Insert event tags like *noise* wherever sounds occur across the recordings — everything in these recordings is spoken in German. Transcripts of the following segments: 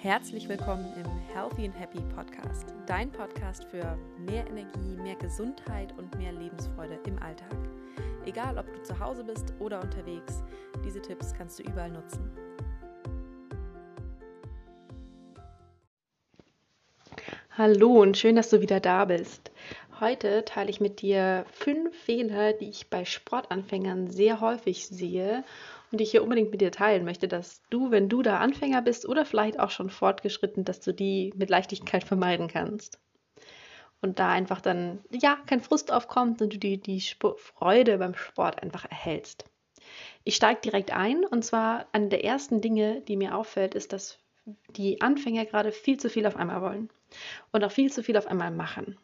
Herzlich willkommen im Healthy and Happy Podcast, dein Podcast für mehr Energie, mehr Gesundheit und mehr Lebensfreude im Alltag. Egal, ob du zu Hause bist oder unterwegs, diese Tipps kannst du überall nutzen. Hallo und schön, dass du wieder da bist. Heute teile ich mit dir fünf Fehler, die ich bei Sportanfängern sehr häufig sehe und die ich hier unbedingt mit dir teilen möchte, dass du, wenn du da Anfänger bist oder vielleicht auch schon fortgeschritten, dass du die mit Leichtigkeit vermeiden kannst. Und da einfach dann, ja, kein Frust aufkommt und du die, die Freude beim Sport einfach erhältst. Ich steige direkt ein und zwar eine der ersten Dinge, die mir auffällt, ist, dass die Anfänger gerade viel zu viel auf einmal wollen und auch viel zu viel auf einmal machen.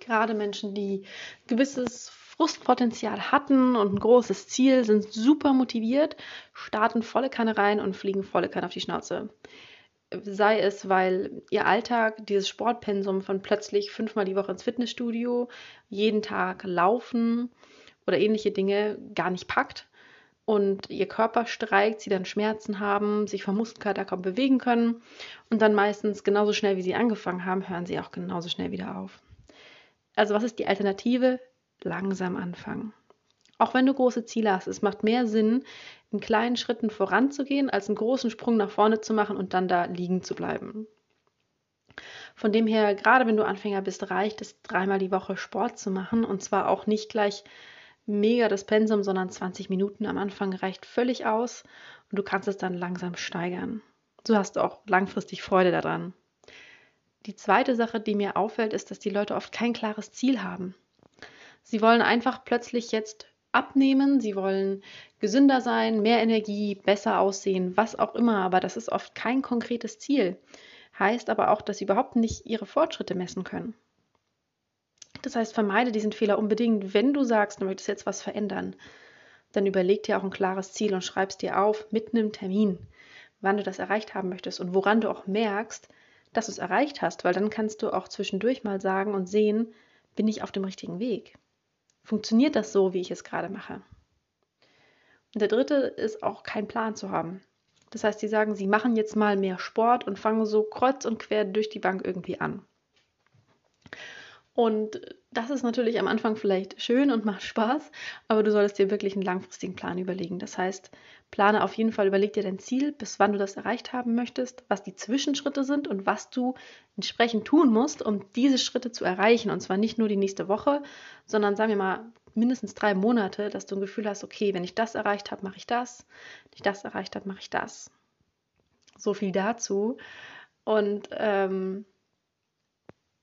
Gerade Menschen, die gewisses Frustpotenzial hatten und ein großes Ziel, sind super motiviert, starten volle Kanne rein und fliegen volle Kanne auf die Schnauze. Sei es, weil ihr Alltag dieses Sportpensum von plötzlich fünfmal die Woche ins Fitnessstudio, jeden Tag laufen oder ähnliche Dinge gar nicht packt und ihr Körper streikt, sie dann Schmerzen haben, sich vom Muskelkater kaum bewegen können und dann meistens genauso schnell wie sie angefangen haben, hören sie auch genauso schnell wieder auf. Also was ist die Alternative? Langsam anfangen. Auch wenn du große Ziele hast, es macht mehr Sinn, in kleinen Schritten voranzugehen, als einen großen Sprung nach vorne zu machen und dann da liegen zu bleiben. Von dem her, gerade wenn du Anfänger bist, reicht es dreimal die Woche Sport zu machen und zwar auch nicht gleich mega das Pensum, sondern 20 Minuten am Anfang reicht völlig aus und du kannst es dann langsam steigern. So hast du auch langfristig Freude daran. Die zweite Sache, die mir auffällt, ist, dass die Leute oft kein klares Ziel haben. Sie wollen einfach plötzlich jetzt abnehmen, sie wollen gesünder sein, mehr Energie, besser aussehen, was auch immer, aber das ist oft kein konkretes Ziel. Heißt aber auch, dass sie überhaupt nicht ihre Fortschritte messen können. Das heißt, vermeide diesen Fehler unbedingt, wenn du sagst, du möchtest jetzt was verändern. Dann überleg dir auch ein klares Ziel und schreib es dir auf mit einem Termin, wann du das erreicht haben möchtest und woran du auch merkst, dass du es erreicht hast, weil dann kannst du auch zwischendurch mal sagen und sehen, bin ich auf dem richtigen Weg funktioniert das so, wie ich es gerade mache? Und der dritte ist auch kein Plan zu haben. Das heißt, sie sagen, sie machen jetzt mal mehr Sport und fangen so kreuz und quer durch die Bank irgendwie an. Und das ist natürlich am Anfang vielleicht schön und macht Spaß, aber du solltest dir wirklich einen langfristigen Plan überlegen. Das heißt, plane auf jeden Fall, überleg dir dein Ziel, bis wann du das erreicht haben möchtest, was die Zwischenschritte sind und was du entsprechend tun musst, um diese Schritte zu erreichen. Und zwar nicht nur die nächste Woche, sondern sagen wir mal mindestens drei Monate, dass du ein Gefühl hast, okay, wenn ich das erreicht habe, mache ich das. Wenn ich das erreicht habe, mache ich das. So viel dazu. Und ähm,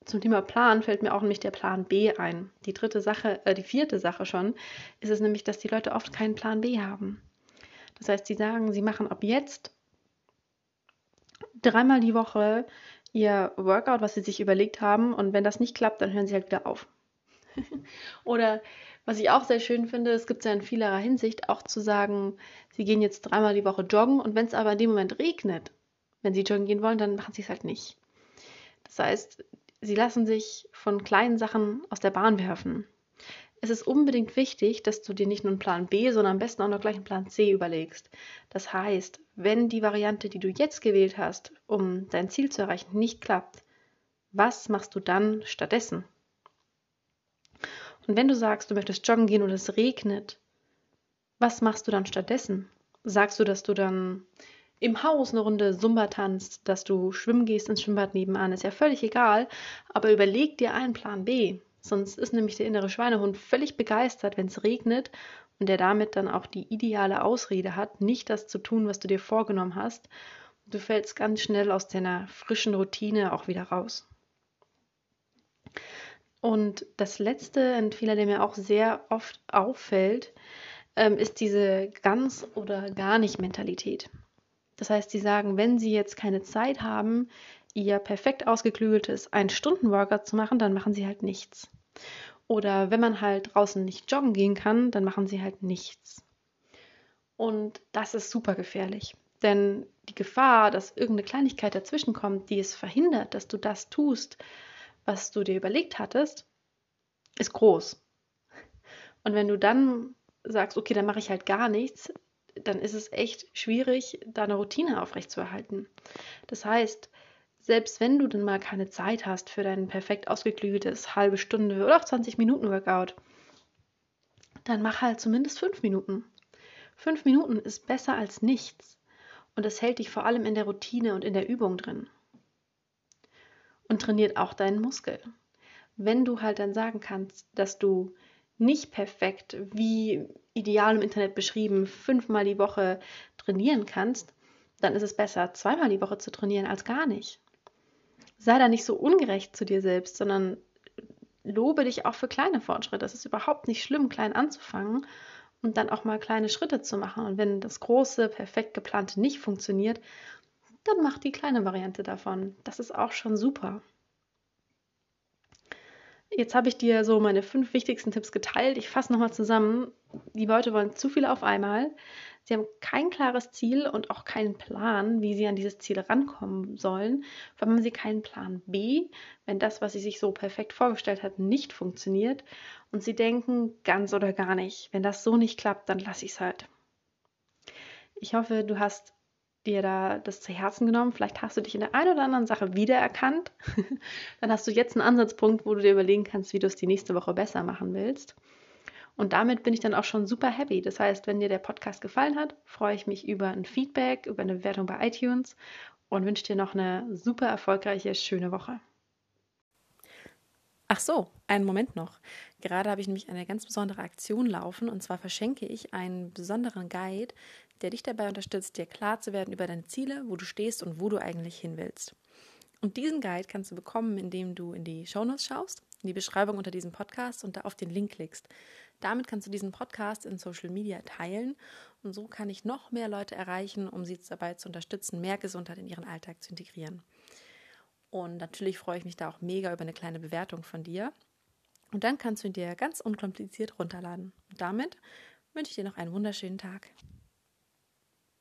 zum Thema Plan fällt mir auch nämlich der Plan B ein. Die dritte Sache, äh, die vierte Sache schon, ist es nämlich, dass die Leute oft keinen Plan B haben. Das heißt, sie sagen, sie machen ab jetzt dreimal die Woche ihr Workout, was sie sich überlegt haben, und wenn das nicht klappt, dann hören sie halt wieder auf. *laughs* Oder was ich auch sehr schön finde, es gibt ja in vielerlei Hinsicht auch zu sagen, sie gehen jetzt dreimal die Woche joggen und wenn es aber in dem Moment regnet, wenn sie joggen gehen wollen, dann machen sie es halt nicht. Das heißt, Sie lassen sich von kleinen Sachen aus der Bahn werfen. Es ist unbedingt wichtig, dass du dir nicht nur einen Plan B, sondern am besten auch noch gleich einen Plan C überlegst. Das heißt, wenn die Variante, die du jetzt gewählt hast, um dein Ziel zu erreichen, nicht klappt, was machst du dann stattdessen? Und wenn du sagst, du möchtest joggen gehen und es regnet, was machst du dann stattdessen? Sagst du, dass du dann im Haus eine Runde Zumba tanzt, dass du schwimmen gehst ins Schwimmbad nebenan, ist ja völlig egal. Aber überleg dir einen Plan B. Sonst ist nämlich der innere Schweinehund völlig begeistert, wenn es regnet und der damit dann auch die ideale Ausrede hat, nicht das zu tun, was du dir vorgenommen hast. Du fällst ganz schnell aus deiner frischen Routine auch wieder raus. Und das letzte, ein Fehler, der mir auch sehr oft auffällt, ähm, ist diese ganz oder gar nicht Mentalität. Das heißt, sie sagen, wenn sie jetzt keine Zeit haben, ihr perfekt ausgeklügeltes Ein-Stunden-Workout zu machen, dann machen sie halt nichts. Oder wenn man halt draußen nicht joggen gehen kann, dann machen sie halt nichts. Und das ist super gefährlich. Denn die Gefahr, dass irgendeine Kleinigkeit dazwischen kommt, die es verhindert, dass du das tust, was du dir überlegt hattest, ist groß. Und wenn du dann sagst, okay, dann mache ich halt gar nichts, dann ist es echt schwierig, da eine Routine aufrechtzuerhalten. Das heißt, selbst wenn du dann mal keine Zeit hast für dein perfekt ausgeklügeltes halbe Stunde oder auch 20 Minuten Workout, dann mach halt zumindest fünf Minuten. Fünf Minuten ist besser als nichts und das hält dich vor allem in der Routine und in der Übung drin. Und trainiert auch deinen Muskel. Wenn du halt dann sagen kannst, dass du nicht perfekt, wie ideal im Internet beschrieben, fünfmal die Woche trainieren kannst, dann ist es besser, zweimal die Woche zu trainieren als gar nicht. Sei da nicht so ungerecht zu dir selbst, sondern lobe dich auch für kleine Fortschritte. Es ist überhaupt nicht schlimm, klein anzufangen und dann auch mal kleine Schritte zu machen. Und wenn das große, perfekt geplante nicht funktioniert, dann mach die kleine Variante davon. Das ist auch schon super. Jetzt habe ich dir so meine fünf wichtigsten Tipps geteilt. Ich fasse nochmal zusammen. Die Leute wollen zu viel auf einmal. Sie haben kein klares Ziel und auch keinen Plan, wie sie an dieses Ziel rankommen sollen. Vor allem haben sie keinen Plan B, wenn das, was sie sich so perfekt vorgestellt hat, nicht funktioniert. Und sie denken ganz oder gar nicht. Wenn das so nicht klappt, dann lasse ich es halt. Ich hoffe, du hast dir da das zu Herzen genommen. Vielleicht hast du dich in der einen oder anderen Sache wiedererkannt. *laughs* Dann hast du jetzt einen Ansatzpunkt, wo du dir überlegen kannst, wie du es die nächste Woche besser machen willst. Und damit bin ich dann auch schon super happy. Das heißt, wenn dir der Podcast gefallen hat, freue ich mich über ein Feedback, über eine Bewertung bei iTunes und wünsche dir noch eine super erfolgreiche, schöne Woche. Ach so, einen Moment noch. Gerade habe ich nämlich eine ganz besondere Aktion laufen und zwar verschenke ich einen besonderen Guide, der dich dabei unterstützt, dir klar zu werden über deine Ziele, wo du stehst und wo du eigentlich hin willst. Und diesen Guide kannst du bekommen, indem du in die Shownotes schaust, in die Beschreibung unter diesem Podcast und da auf den Link klickst. Damit kannst du diesen Podcast in Social Media teilen und so kann ich noch mehr Leute erreichen, um sie dabei zu unterstützen, mehr Gesundheit in ihren Alltag zu integrieren. Und natürlich freue ich mich da auch mega über eine kleine Bewertung von dir. Und dann kannst du ihn dir ganz unkompliziert runterladen. Und damit wünsche ich dir noch einen wunderschönen Tag.